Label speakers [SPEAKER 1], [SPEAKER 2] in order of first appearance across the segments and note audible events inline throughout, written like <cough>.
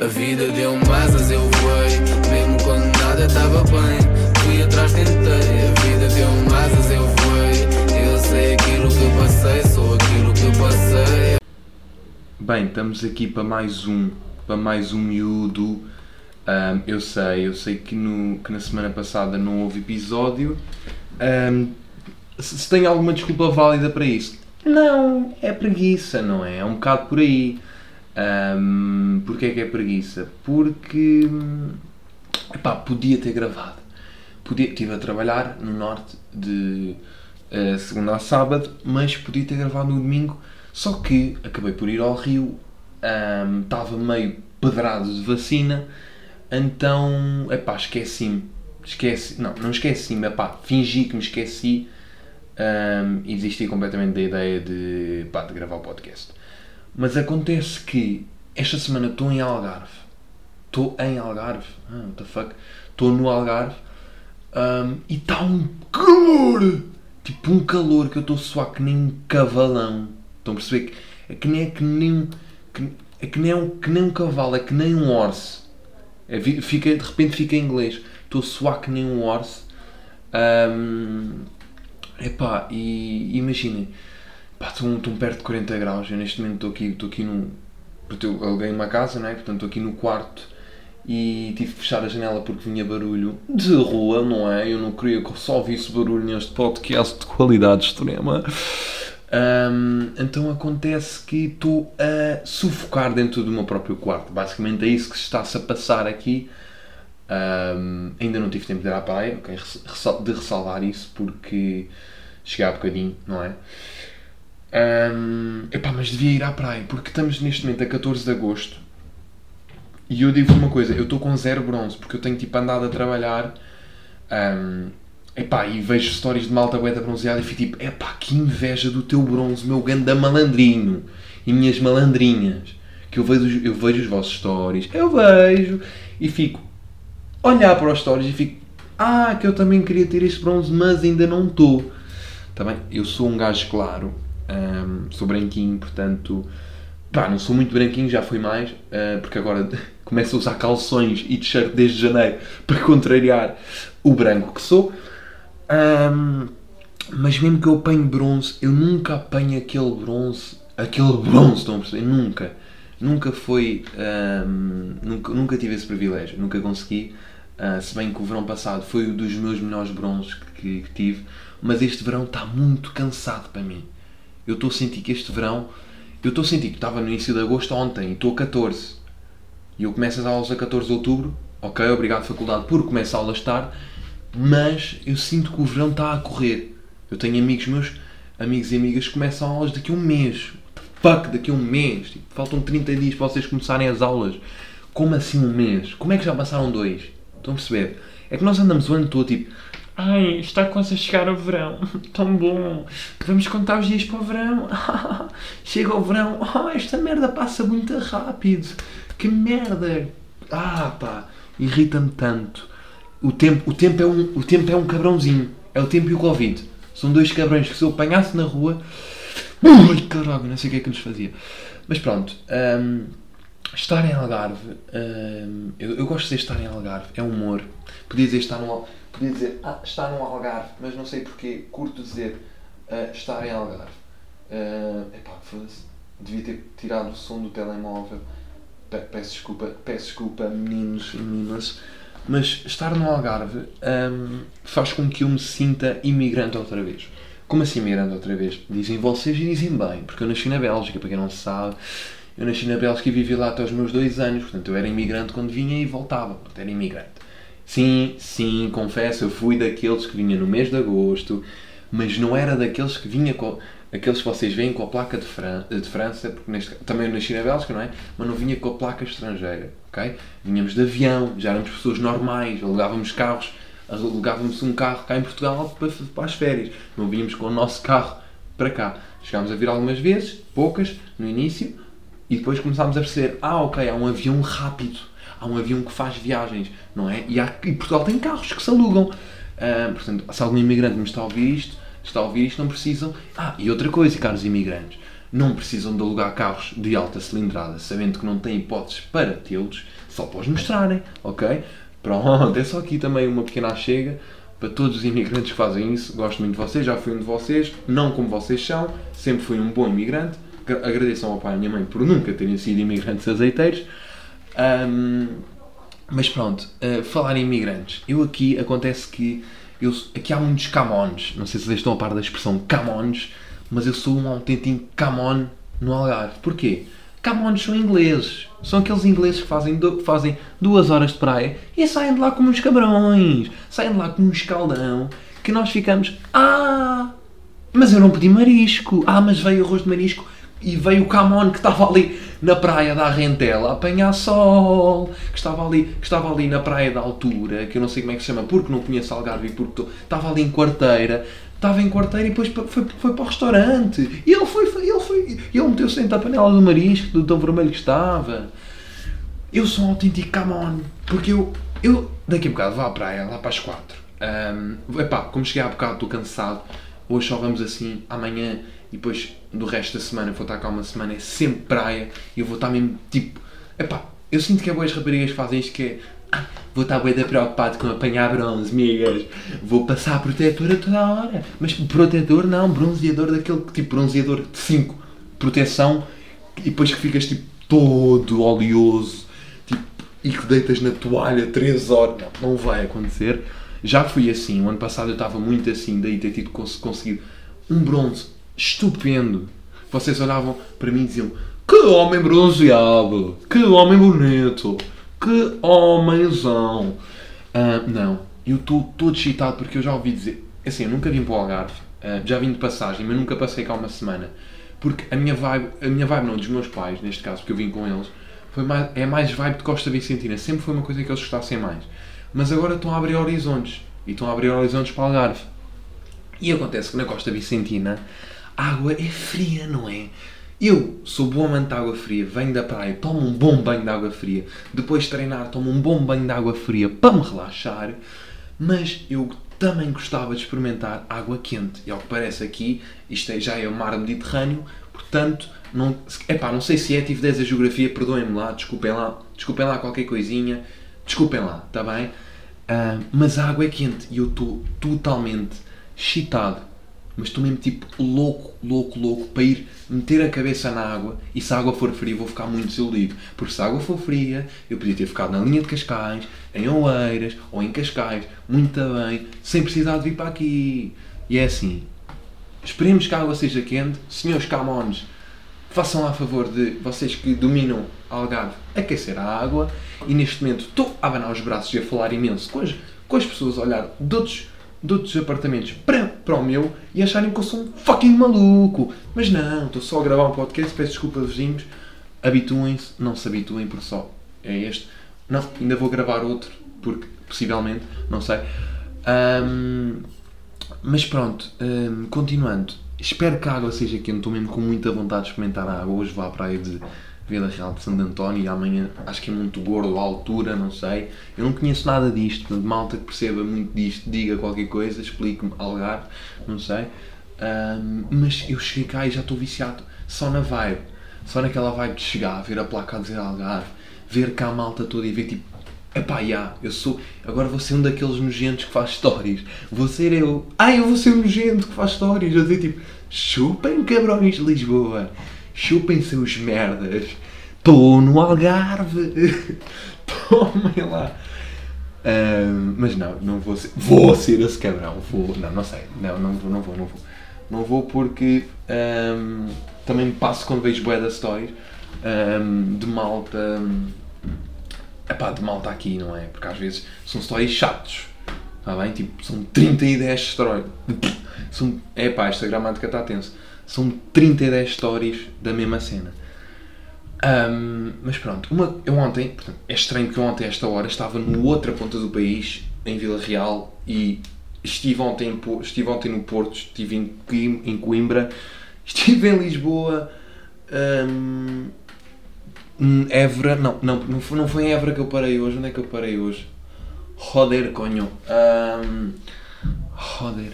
[SPEAKER 1] A vida deu-me asas, eu voei. Mesmo quando nada estava bem, fui atrás, tentei. A vida deu-me asas, eu voei. Eu sei aquilo que passei, sou aquilo que passei.
[SPEAKER 2] Bem, estamos aqui para mais um, para mais um miúdo. Ahm, eu sei, eu sei que, no, que na semana passada não houve episódio. Ahm, se, se tem alguma desculpa válida para isso? Não, é preguiça, não é? É um bocado por aí. Um, Porquê é que é preguiça? Porque epá, podia ter gravado. Podia, estive a trabalhar no norte de eh, segunda a sábado, mas podia ter gravado no domingo. Só que acabei por ir ao Rio, ahm, estava meio pedrado de vacina, então epá, esqueci-me. Esqueci, não, não esqueci-me, epá, fingi que me esqueci ahm, e desisti completamente da ideia de, pá, de gravar o podcast. Mas acontece que esta semana estou em Algarve. Estou em Algarve. Ah, what the fuck? Estou no Algarve ahm, e está um calor! Tipo um calor que eu estou a suar que nem um cavalão. Estão a perceber? É que nem é que nem um. é que nem, um, que nem um cavalo, é que nem um orse. É, fica, de repente fica em inglês. Estou a suar que nem um orse. Ahm, epá, e imaginem. Pá, estou estou perto de 40 graus. Eu neste momento estou aqui, estou aqui. Portanto, eu aluguei uma casa, não é? Portanto, estou aqui no quarto e tive que fechar a janela porque vinha barulho de rua, não é? Eu não queria que só ouvisse barulho neste podcast de qualidade extrema. Ahm, então acontece que estou a sufocar dentro do meu próprio quarto. Basicamente é isso que se está-se a passar aqui. Ahm, ainda não tive tempo de ir à praia, ok? Ressa- De ressalvar isso porque cheguei há bocadinho, não é? Ahm, epá, mas devia ir à praia porque estamos neste momento a 14 de agosto e eu digo uma coisa, eu estou com zero bronze porque eu tenho tipo andado a trabalhar ahm, epá, e vejo stories de malta bué da bronzeada e fico tipo, epá, que inveja do teu bronze, meu ganda malandrinho e minhas malandrinhas que eu vejo, eu vejo os vossos stories, eu vejo e fico a olhar para os stories e fico, ah, que eu também queria ter este bronze, mas ainda não estou. Tá bem? Eu sou um gajo claro, ahm, sou branquinho, portanto, pá, não sou muito branquinho, já fui mais, ah, porque agora <laughs> começo a usar calções e t-shirt desde janeiro <laughs> para contrariar o branco que sou. Ahm, mas mesmo que eu apanhe bronze, eu nunca apanho aquele bronze, aquele <laughs> bronze, estão a perceber? Nunca. Nunca foi, ahm, nunca, nunca tive esse privilégio, nunca consegui. Ah, se bem que o verão passado foi um dos meus melhores bronzes que, que tive, mas este verão está muito cansado para mim. Eu estou a sentir que este verão, eu estou a sentir que estava no início de agosto ontem e estou a 14. E eu começo as aulas a 14 de outubro, ok, obrigado faculdade por começar a aulas tarde, mas eu sinto que o verão está a correr. Eu tenho amigos meus, amigos e amigas que começam aulas daqui a um mês. Fuck, daqui a um mês. Tipo, faltam 30 dias para vocês começarem as aulas. Como assim um mês? Como é que já passaram dois? Estão a perceber? É que nós andamos o ano todo tipo. Ai, está quase a chegar o verão. <laughs> Tão bom. Vamos contar os dias para o verão. <laughs> Chega o verão. Oh, esta merda passa muito rápido. Que merda. Ah, pá. Irrita-me tanto. O tempo, o, tempo é um, o tempo é um cabrãozinho. É o tempo e o Covid. São dois cabrões que se eu apanhasse na rua. Ui, caralho, não sei o que é que nos fazia. Mas pronto. hum, estar em Algarve. hum, eu, eu gosto de estar em Algarve. É humor. Podia dizer estar no, podia dizer ah, estar no Algarve, mas não sei porquê. Curto dizer ah, estar em Algarve. Ah, epá. Devia ter tirado o som do telemóvel. Pe- Peço desculpa, peço desculpa, meninos e meninas. Mas estar no Algarve hum, faz com que eu me sinta imigrante outra vez. Como assim imigrante outra vez? Dizem vocês e dizem bem, porque eu nasci na Bélgica, para quem não sabe. Eu nasci na Bélgica e vivi lá até os meus dois anos, portanto eu era imigrante quando vinha e voltava, portanto era imigrante. Sim, sim, confesso, eu fui daqueles que vinha no mês de agosto, mas não era daqueles que vinha com. aqueles que vocês veem com a placa de, Fran de França, porque neste, também nasci na Bélgica, não é? Mas não vinha com a placa estrangeira, ok? Vinhamos de avião, já éramos pessoas normais, alugávamos carros, alugávamos um carro cá em Portugal para, para as férias, não vínhamos com o nosso carro para cá. Chegámos a vir algumas vezes, poucas, no início, e depois começámos a perceber, ah ok, há um avião rápido, há um avião que faz viagens, não é? E, há, e Portugal tem carros que se alugam. Ah, portanto, se algum imigrante me está a ouvir isto, está a ouvir isto, não precisam. Ah, e outra coisa, caros imigrantes, não precisam de alugar carros de alta cilindrada, sabendo que não têm hipóteses para tê-los, só para os mostrarem, ok? Pronto, é só aqui também uma pequena chega para todos os imigrantes que fazem isso. Gosto muito de vocês, já fui um de vocês, não como vocês são, sempre fui um bom imigrante. Agradeço ao pai e à minha mãe por nunca terem sido imigrantes azeiteiros. Um, mas pronto, uh, falar em imigrantes, eu aqui acontece que eu, aqui há muitos camões, não sei se vocês estão a par da expressão camões, mas eu sou um autêntico camon no Algarve. Porquê? Camões são ingleses. São aqueles ingleses que fazem, do, fazem duas horas de praia e saem de lá como uns cabrões. Saem de lá como um escaldão. Que nós ficamos. Ah! Mas eu não pedi marisco. Ah, mas veio arroz de marisco e veio o Camon que estava ali na praia da Rentela a apanhar sol, que estava ali, que estava ali na praia da altura, que eu não sei como é que se chama, porque não conheço Algarve e porque tô, estava ali em quarteira, estava em quarteira e depois foi, foi para o restaurante. E ele foi, ele foi, ele meteu-se dentro da panela do marisco, do tão vermelho que estava. Eu sou um autêntico Camon, porque eu, eu daqui a bocado vou à praia, lá para as quatro. Um, epá, como cheguei há bocado, estou cansado. Hoje só vamos assim, amanhã e depois do resto da semana, vou estar cá uma semana, é sempre praia e eu vou estar mesmo tipo. Epá, eu sinto que é boas raparigas que fazem isto que é. Ah, vou estar bem preocupado com apanhar bronze, migas. Vou passar protetor a toda a hora. Mas protetor não, bronzeador daquele tipo bronzeador de 5. Proteção e depois que ficas tipo todo oleoso tipo, e que deitas na toalha 3 horas. Não, não vai acontecer. Já fui assim, o ano passado eu estava muito assim, daí ter tido conseguido um bronze estupendo. Vocês olhavam para mim e diziam: Que homem bronzeado! Que homem bonito! Que homenzão! Uh, não, eu estou todo excitado porque eu já ouvi dizer. Assim, eu nunca vim para o Algarve, uh, já vim de passagem, mas nunca passei cá uma semana. Porque a minha vibe, a minha vibe não, dos meus pais, neste caso, porque eu vim com eles, foi mais, é mais vibe de Costa Vicentina. Sempre foi uma coisa que eles gostassem mais. Mas agora estão a abrir horizontes. E estão a abrir horizontes para o Algarve. E acontece que na Costa Vicentina água é fria, não é? Eu sou bom amante de água fria, venho da praia, tomo um bom banho de água fria, depois de treinar tomo um bom banho de água fria para me relaxar, mas eu também gostava de experimentar água quente. E ao que parece aqui, isto é, já é o mar Mediterrâneo, portanto, não, epá, não sei se é, tive 10 a geografia, perdoem-me lá, desculpem lá, desculpem lá qualquer coisinha, desculpem lá, está bem? Uh, mas a água é quente e eu estou totalmente excitado mas estou mesmo tipo louco, louco, louco para ir meter a cabeça na água e se a água for fria vou ficar muito desiludido. Porque se a água for fria, eu podia ter ficado na linha de Cascais, em Oeiras ou em Cascais, muito bem, sem precisar de vir para aqui. E é assim. Esperemos que a água seja quente. Senhores Camões, façam lá a favor de vocês que dominam Algarve aquecer a água. E neste momento estou a abanar os braços e a falar imenso com as, com as pessoas a olhar de outros de outros apartamentos para, para o meu e acharem que eu sou um fucking maluco. Mas não, estou só a gravar um podcast, peço desculpa vizinhos, habituem-se, não se habituem por só. É este. Não, ainda vou gravar outro, porque possivelmente, não sei. Um, mas pronto, um, continuando. Espero que a água seja quente, estou mesmo com muita vontade de experimentar a água. Hoje vou à praia de Vila Real de Santo António e amanhã acho que é muito gordo, a altura, não sei. Eu não conheço nada disto, de malta que perceba muito disto, diga qualquer coisa, explique-me, Algarve, não sei. Um, mas eu cheguei cá e já estou viciado só na vibe, só naquela vibe de chegar, ver a placa a dizer Algarve, ver cá a malta toda e ver tipo, epá, já, eu sou, agora vou ser um daqueles nojentos que faz stories, vou ser eu, ai, eu vou ser um nojento que faz stories, eu dizer tipo, chupem cabrões de Lisboa chupem seus merdas, estou no Algarve, <laughs> tomem lá. Um, mas não, não vou ser, vou ser esse cabrão, vou, não, não sei, não, não vou, não vou, não vou. Não vou porque um, também me passo quando vejo bué das stories um, de malta, epá, de malta aqui, não é? Porque às vezes são stories chatos, está bem? Tipo, são 30 e 10 stories. <laughs> São, epá, esta gramática está tensa são 30 e 10 stories da mesma cena. Um, mas pronto, uma, eu ontem, portanto, é estranho que eu ontem, a esta hora, estava no outra ponta do país, em Vila Real, e estive ontem, estive ontem no Porto, estive em, Coimbra, <laughs> estive em Lisboa, um, Évora, não, não, não foi, não foi em Évora que eu parei hoje, onde é que eu parei hoje? Roder, conho. Um, roder.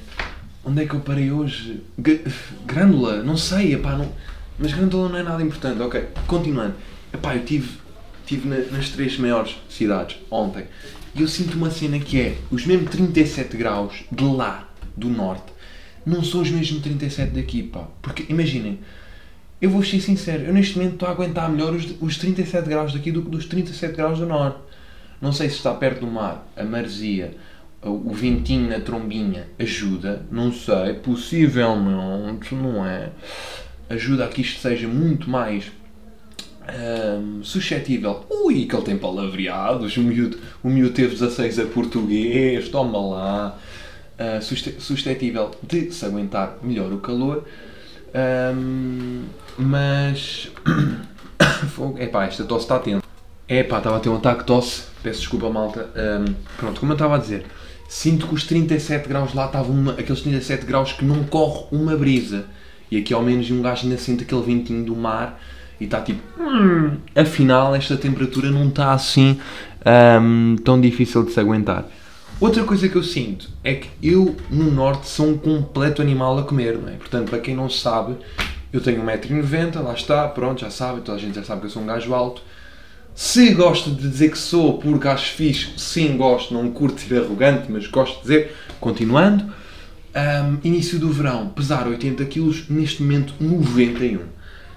[SPEAKER 2] Onde é que eu parei hoje? G? Não sei, epá, não... Mas Grândola não é nada importante, ok. Continuando. Epá, eu tive, tive nas três maiores cidades ontem e eu sinto uma cena que é os mesmos 37 graus de lá, do norte, não são os mesmos 37 daqui, pá. Porque imaginem, eu vou ser sincero, eu neste momento estou a aguentar melhor os, os 37 graus daqui do que dos 37 graus do norte. Não sei se está perto do mar, a maresia, o ventinho na trombinha ajuda, não sei, possivelmente, não é? Ajuda a que isto seja muito mais hum, suscetível. Ui, que ele tem palavreados, o miúdo, o miúdo teve 16 a português, toma lá. Uh, suscetível de se aguentar melhor o calor. Um, mas. <coughs> Epá, esta tosse está atento. Epá, estava a ter um ataque de tosse. Peço desculpa, malta. Um, pronto, como eu estava a dizer, sinto que os 37 graus lá estavam uma, aqueles 37 graus que não corre uma brisa. E aqui ao menos um gajo ainda sente aquele ventinho do mar e está tipo. Hum, afinal, esta temperatura não está assim um, tão difícil de se aguentar. Outra coisa que eu sinto é que eu no norte sou um completo animal a comer, não é? Portanto, para quem não sabe, eu tenho 1,90m, lá está, pronto, já sabe, toda a gente já sabe que eu sou um gajo alto. Se gosto de dizer que sou porque acho fixe, sim, gosto, não curto ser arrogante, mas gosto de dizer, continuando. Um, início do verão, pesar 80 kg, neste momento 91.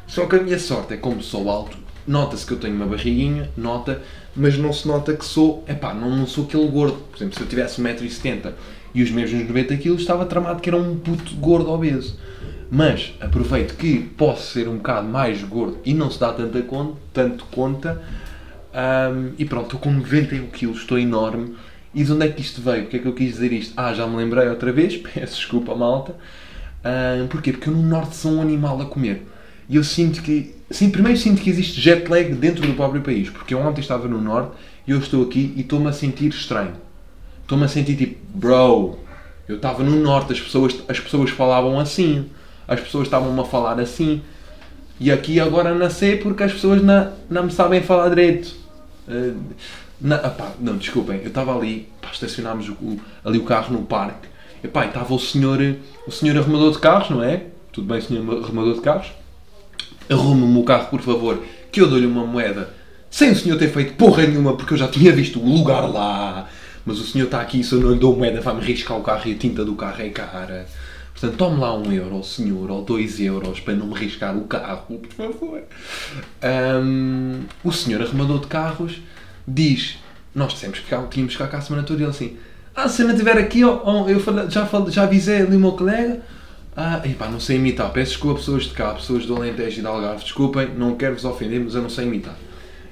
[SPEAKER 2] Só que a minha sorte é como sou alto, nota-se que eu tenho uma barriguinha, nota, mas não se nota que sou, epá, não, não sou aquele gordo. Por exemplo, se eu tivesse 1,70m e os mesmos 90kg, estava tramado que era um puto gordo obeso. Mas aproveito que posso ser um bocado mais gordo e não se dá tanta conta, tanto conta. Um, e pronto, estou com 91 kg, estou enorme. E de onde é que isto veio? O que é que eu quis dizer isto? Ah, já me lembrei outra vez, <laughs> peço desculpa, malta. Um, porquê? Porque eu no Norte sou um animal a comer. E eu sinto que. Sim, primeiro sinto que existe jet lag dentro do próprio país. Porque eu ontem estava no Norte e eu estou aqui e estou-me a sentir estranho. Estou-me a sentir tipo, bro, eu estava no Norte, as pessoas, as pessoas falavam assim. As pessoas estavam-me a falar assim. E aqui agora nascer porque as pessoas não, não me sabem falar direito. Uh, não, opá, não, desculpem, eu estava ali, pá, estacionámos o, ali o carro no parque. E pá, estava o senhor, o senhor arrumador de carros, não é? Tudo bem, senhor arrumador de carros? arrume-me o carro, por favor, que eu dou-lhe uma moeda, sem o senhor ter feito porra nenhuma, porque eu já tinha visto o lugar lá. Mas o senhor está aqui, se eu não lhe dou moeda, vai-me riscar o carro e a tinta do carro é cara. Portanto, tome lá um euro, senhor, ou dois euros, para não me riscar o carro, por favor. Um, o senhor arrumador de carros diz, nós dissemos que tínhamos que cá a semana toda, e ele assim, ah, se não estiver aqui, eu já, já avisei ali o meu colega, ah, epá, não sei imitar. Peço desculpa pessoas de cá, pessoas do Alentejo e de Algarve. Desculpem, não quero vos ofender, mas eu não sei imitar.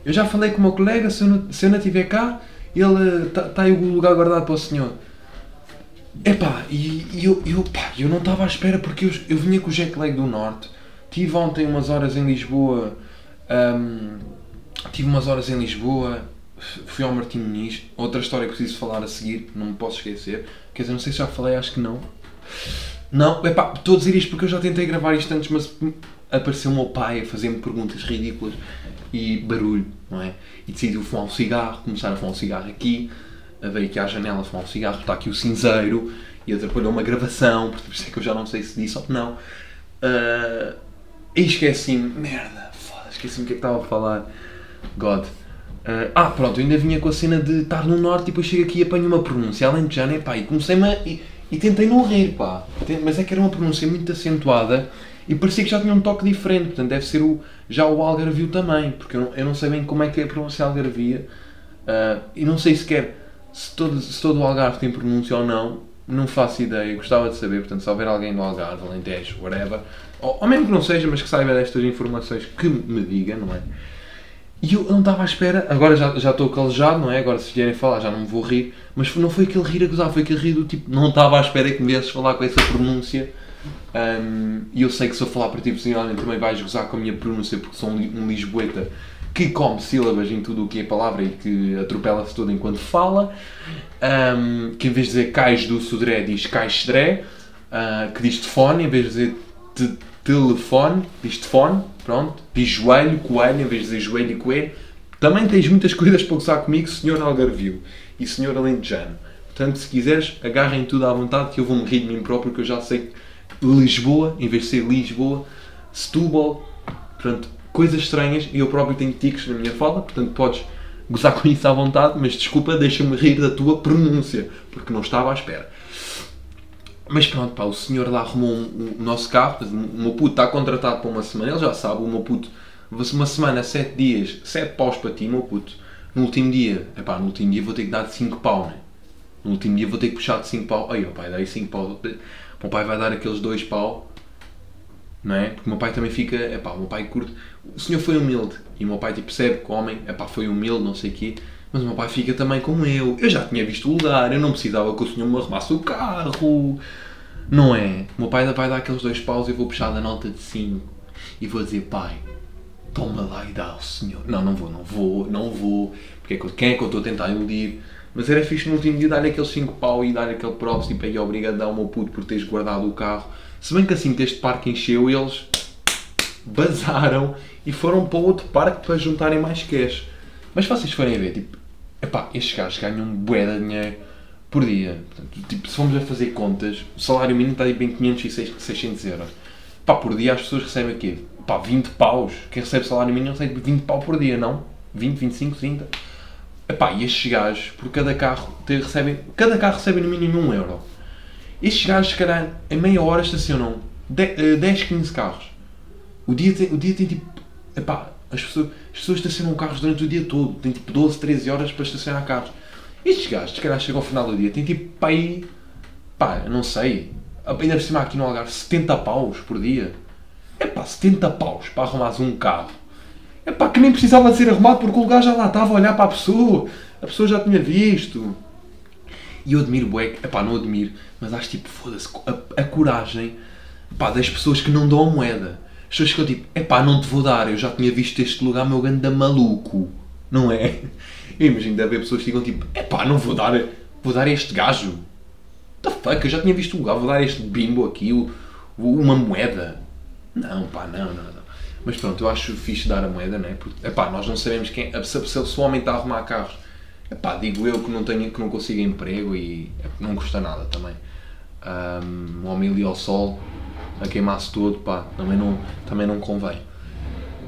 [SPEAKER 2] Eu já falei com o meu colega, se eu não, se eu não estiver cá, ele está tá aí o lugar guardado para o senhor. Epá, e, e eu, eu, pá, eu não estava à espera porque eu, eu vinha com o jet lag do Norte. Tive ontem umas horas em Lisboa. Um, tive umas horas em Lisboa. Fui ao Martim Muniz. Outra história que preciso falar a seguir, não me posso esquecer. Quer dizer, não sei se já falei, acho que não. Não, epá, estou a dizer isto porque eu já tentei gravar isto antes, mas apareceu o meu pai a fazer-me perguntas ridículas e barulho, não é? E decidiu fumar um cigarro, começar a fumar um cigarro aqui, veio aqui à janela fumar um cigarro, está aqui o cinzeiro e atrapalhou uma gravação, por isso é que eu já não sei se disse ou não. Uh, e esqueci-me, merda, foda, esqueci-me o que é que estava a falar. God. Uh, ah, pronto, eu ainda vinha com a cena de estar no norte e depois chego aqui e apanho uma pronúncia já, né, pá, e comecei-me a e tentei não rir, pá. Mas é que era uma pronúncia muito acentuada e parecia que já tinha um toque diferente. Portanto, deve ser o, já o algarvio também. Porque eu não, eu não sei bem como é que é a pronúncia algarvia. Uh, e não sei sequer se todo, se todo o algarve tem pronúncia ou não. Não faço ideia. Gostava de saber. Portanto, se houver alguém do algarve, alentejo, whatever. Ou, ou mesmo que não seja, mas que saiba destas informações, que me diga, não é? E eu não estava à espera, agora já, já estou calejado, não é? Agora se vierem falar já não me vou rir, mas não foi aquele rir a gozar, foi aquele rir do tipo, não estava à espera que me viesses falar com essa pronúncia. Um, e eu sei que se eu falar para ti personalmente também vais gozar com a minha pronúncia, porque sou um, um lisboeta que come sílabas em tudo o que é palavra e que atropela-se todo enquanto fala. Um, que em vez de dizer cais do sudré diz cais uh, que diz telefone, em vez de dizer te, telefone, diz telefone pronto, diz joelho, coelho, em vez de dizer joelho e coelho. Também tens muitas coisas para gozar comigo, senhor Algarvio e senhor Alentejano. Portanto, se quiseres, agarrem tudo à vontade que eu vou-me rir de mim próprio, que eu já sei que Lisboa, em vez de ser Lisboa, Setúbal, Portanto, coisas estranhas e eu próprio tenho tiques na minha fala, portanto podes gozar com isso à vontade, mas desculpa, deixa-me rir da tua pronúncia, porque não estava à espera. Mas pronto, pá, o senhor lá arrumou um, um, o nosso carro, o meu puto está contratado para uma semana, ele já sabe, o meu puto, uma semana, sete dias, sete paus para ti, meu puto. No último dia, é pá, no último dia vou ter que dar de 5 pau, né? No último dia vou ter que puxar de 5 pau. Aí, ó pai, daí 5 pau. O pai vai dar aqueles 2 pau, não é? Porque o meu pai também fica, é pá, o meu pai curte. O senhor foi humilde e o meu pai tipo, percebe que o homem, é pá, foi humilde, não sei o quê. Mas o meu pai fica também como eu. Eu já tinha visto o lugar, eu não precisava que o senhor me arrumasse o carro. Não é? O meu pai vai dar aqueles dois paus e eu vou puxar da nota de 5 e vou dizer, pai, toma lá e dá ao senhor. Não, não vou, não vou, não vou. Porque é que, quem é que eu estou a tentar iludir? Mas era fixe no último dia dar-lhe aqueles 5 pau e dar aquele props tipo aí obrigadão meu puto por teres guardado o carro. Se bem que assim que este parque encheu, eles bazaram e foram para outro parque para juntarem mais cash. Mas vocês forem a ver, tipo, epá, estes gajos ganham bué de dinheiro por dia. Portanto, tipo, se formos a fazer contas, o salário mínimo está tipo em 500 e 600 euros. Pá, por dia as pessoas recebem o quê? Pá, 20 paus. Quem recebe salário mínimo recebe 20 pau por dia, não? 20, 25, 30. Epá, e estes gajos, por cada carro, recebem, cada carro recebe no mínimo 1 euro. Estes gajos, se calhar, em meia hora estacionam 10, 15 eh, carros. O dia tem, o dia tem tipo. Epá, as pessoas, as pessoas estacionam carros durante o dia todo. Tem tipo 12, 13 horas para estacionar carros. Estes gajos, se calhar, chegam ao final do dia, tem tipo para aí. pá, não sei. Ainda por cima aqui no Algarve, 70 paus por dia. Epá, 70 paus para arrumares um carro. Epá, que nem precisava de ser arrumado porque o lugar já lá estava a olhar para a pessoa. A pessoa já tinha visto. E eu admiro bué, epá, não admiro, mas acho tipo, foda-se, a, a, coragem epá, das pessoas que não dão a moeda. As pessoas ficam tipo, epá, não te vou dar, eu já tinha visto este lugar, meu ganda maluco. Não é? <laughs> Eu imagino de haver pessoas que ficam tipo, epá, não vou dar, vou dar este gajo. The fuck, eu já tinha visto o lugar, vou dar este bimbo aqui, o, uma moeda. Não, pá, não, não, não. Mas pronto, eu acho fixe dar a moeda, não é? Porque, epá, nós não sabemos quem. Se, se, se o homem está a arrumar carros, epá, digo eu que não, tenho, que não consigo emprego e não custa nada também. Um, um homem ali ao sol, a queimar-se todo, pá, também não, também não convém.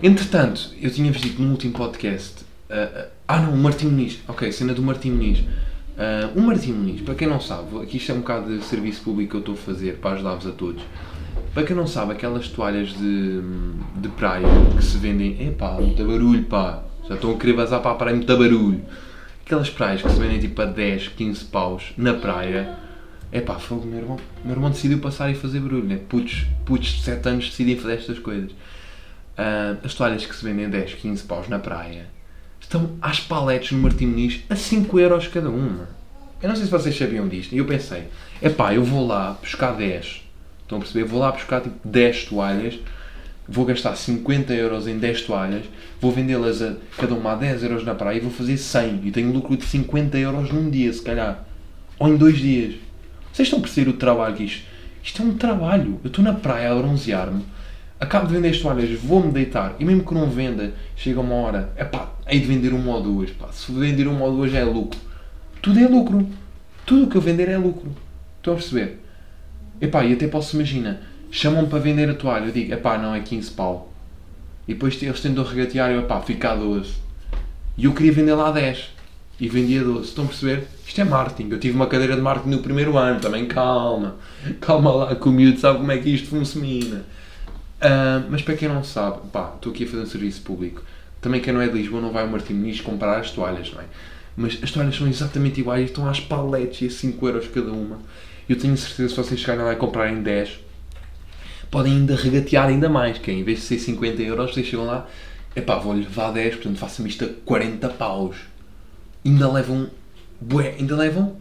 [SPEAKER 2] Entretanto, eu tinha visto no último podcast. Uh, uh, ah não, o Martim Muniz. Ok, cena do Martim Muniz. Uh, o Martim Muniz, para quem não sabe, aqui isto é um bocado de serviço público que eu estou a fazer para ajudar-vos a todos. Para quem não sabe, aquelas toalhas de, de praia que se vendem. Epá, muito barulho, pá. Já estão a querer vazar para a praia, muito barulho. Aquelas praias que se vendem tipo a 10, 15 paus na praia. Epá, foi o meu irmão. meu irmão decidiu passar e fazer barulho, né? Putos, putos de 7 anos decidem fazer estas coisas. Uh, as toalhas que se vendem a 10, 15 paus na praia estão às paletes no Martim Muniz a 5 euros cada uma. Eu não sei se vocês sabiam disto. E eu pensei, epá, eu vou lá buscar 10 Estão a perceber? Vou lá buscar tipo 10 toalhas, vou gastar 50 euros em 10 toalhas, vou vendê-las a cada uma a 10 euros na praia e vou fazer 100 e tenho lucro de 50 euros num dia, se calhar. Ou em dois dias. Vocês estão a perceber o trabalho que isto? Isto é um trabalho. Eu estou na praia a bronzear-me, acabo de vender as toalhas, vou-me deitar e mesmo que não venda, chega uma hora, é pá, hei de vender uma ou duas. Pá. Se vender uma ou duas é lucro. Tudo é lucro. Tudo o que eu vender é lucro. Estão a perceber? Epá, e até posso imaginar, chamam-me para vender a toalha, eu digo, epá, não é 15 pau. E depois eles tentam regatear e eu, epá, fica a 12. E eu queria vender lá a 10. E vendia 12. Estão a perceber? Isto é marketing. Eu tive uma cadeira de marketing no primeiro ano, também calma. <laughs> Calma lá, que o miúdo sabe como é que isto funciona. Uh, mas para quem não sabe, pá, estou aqui a fazer um serviço público. Também quem não é de Lisboa não vai ao Martim Muniz comprar as toalhas, não é? Mas as toalhas são exatamente iguais, estão às paletes e a 5 euros cada uma. Eu tenho certeza que se vocês chegarem lá e comprarem 10, podem ainda regatear ainda mais, que é, em vez de ser 50 euros, vocês chegam lá, epá, vou-lhe levar 10, portanto façam isto a 40 paus. Ainda levam, bué, ainda levam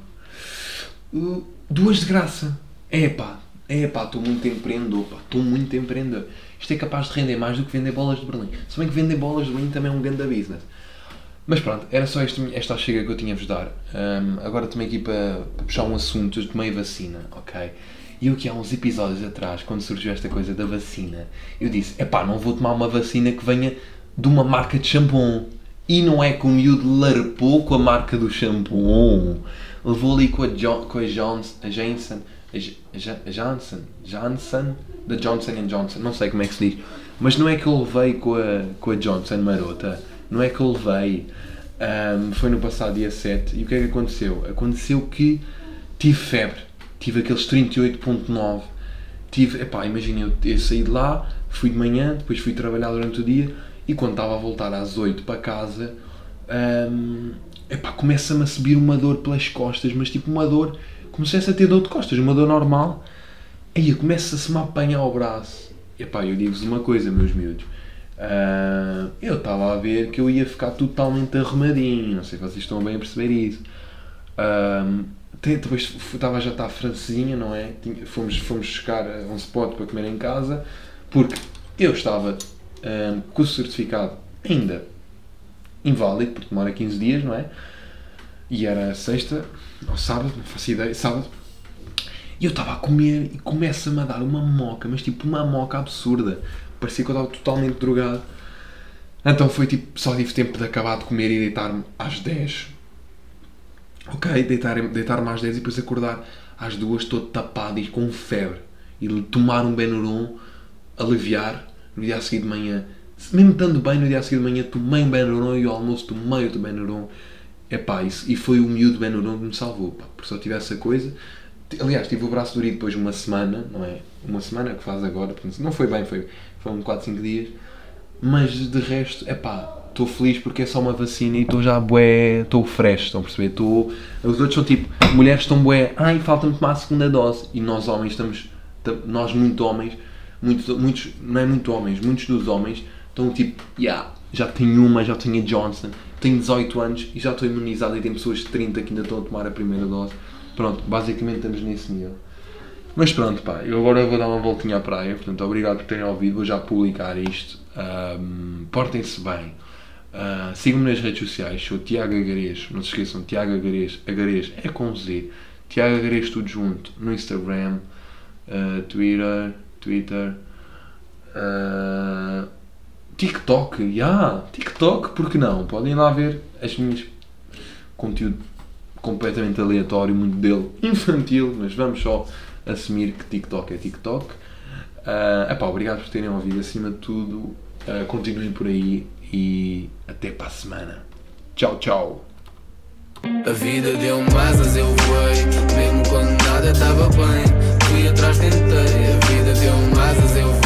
[SPEAKER 2] uh, duas de graça. Epá, epá, estou muito empreendedor, pá, estou muito empreendedor. Isto é capaz de render mais do que vender bolas de Berlim. Se bem que vender bolas de Berlim também é um grande business. Mas pronto, era só este, esta chega que eu tinha a vos dar. Um, agora também aqui para, para puxar um assunto, de tomei vacina, ok? E eu aqui há uns episódios atrás, quando surgiu esta coisa da vacina, eu disse, epá, não vou tomar uma vacina que venha de uma marca de shampoo. E não é que o miúdo larpou com a marca do shampoo. Levou ali com a, jo com a, Johnson, a Janssen, a, a Johnson, Johnson, da Johnson Johnson, não sei como é que se diz. Mas não é que eu levei com a, com a Johnson Marota. Não é que eu levei. Um, foi no passado dia 7. E o que é que aconteceu? Aconteceu que tive febre. Tive aqueles 38.9. Tive, epá, imagina, eu, eu saí de lá, fui de manhã, depois fui trabalhar durante o dia e quando estava a voltar às 8 para casa, um, epá, começa-me a subir uma dor pelas costas, mas tipo uma dor, comecei a ter dor de costas, uma dor normal. Aí começa-se-me a apanhar o braço. Epá, eu digo-vos uma coisa, meus miúdos. Uh, eu estava a ver que eu ia ficar totalmente arrumadinho. Não sei se vocês estão bem a perceber isso. Uh, depois estava já estar francesinha, não é? Fomos, fomos buscar um spot para comer em casa porque eu estava uh, com o certificado ainda inválido, porque demora 15 dias, não é? E era sexta ou sábado, não faço ideia, sábado. E eu estava a comer e começa-me a dar uma moca, mas tipo uma moca absurda. Parecia que eu estava totalmente drogado. Então foi tipo, só tive tempo de acabar de comer e deitar-me às 10. Ok, deitar-me deitar às 10 e depois acordar às 2 todo tapado e com febre. E tomar um Benuron, aliviar, no dia a seguir de manhã. Mesmo estando bem no dia a seguir de manhã, tomei um Benuron e ao almoço tomei outro Benuron. Epá, isso, e foi o miúdo Benuron que me salvou, pá, porque só tivesse essa coisa Aliás, tive o braço dorido depois de uma semana, não é? Uma semana que faz agora, não foi bem, foi, foram 4, 5 dias. Mas de resto, é pá, estou feliz porque é só uma vacina e estou já bué, estou fresh, estão a perceber? Estou, os outros são tipo, mulheres estão bué, ai, falta-me tomar a segunda dose. E nós homens estamos, nós muito homens, muitos, muitos, não é muito homens, muitos dos homens estão tipo, yeah, já tenho uma, já tenho a Johnson, tenho 18 anos e já estou imunizado e tem pessoas de 30 que ainda estão a tomar a primeira dose. Pronto, basicamente estamos nesse nível. Mas pronto, pá, eu agora vou dar uma voltinha à praia, portanto, obrigado por terem ouvido, vou já publicar isto. Um, Portem-se bem. Uh, Sigam-me nas redes sociais, sou Tiago Agarês, não se esqueçam, Tiago Agarês, Agarês é com Z, Tiago Agarês tudo junto, no Instagram, uh, Twitter, Twitter, uh, TikTok, já, yeah, TikTok, porque não? Podem lá ver as minhas conteúdo completamente aleatório, muito dele <laughs> infantil, mas vamos só assumir que TikTok é TikTok. Uh, epá, obrigado por terem ouvido. Acima de tudo, uh, continuem por aí e até para a semana. Tchau, tchau. A vida deu asas, eu voei. Mesmo quando nada estava bem, fui atrás, tentei. A vida deu asas, eu voei.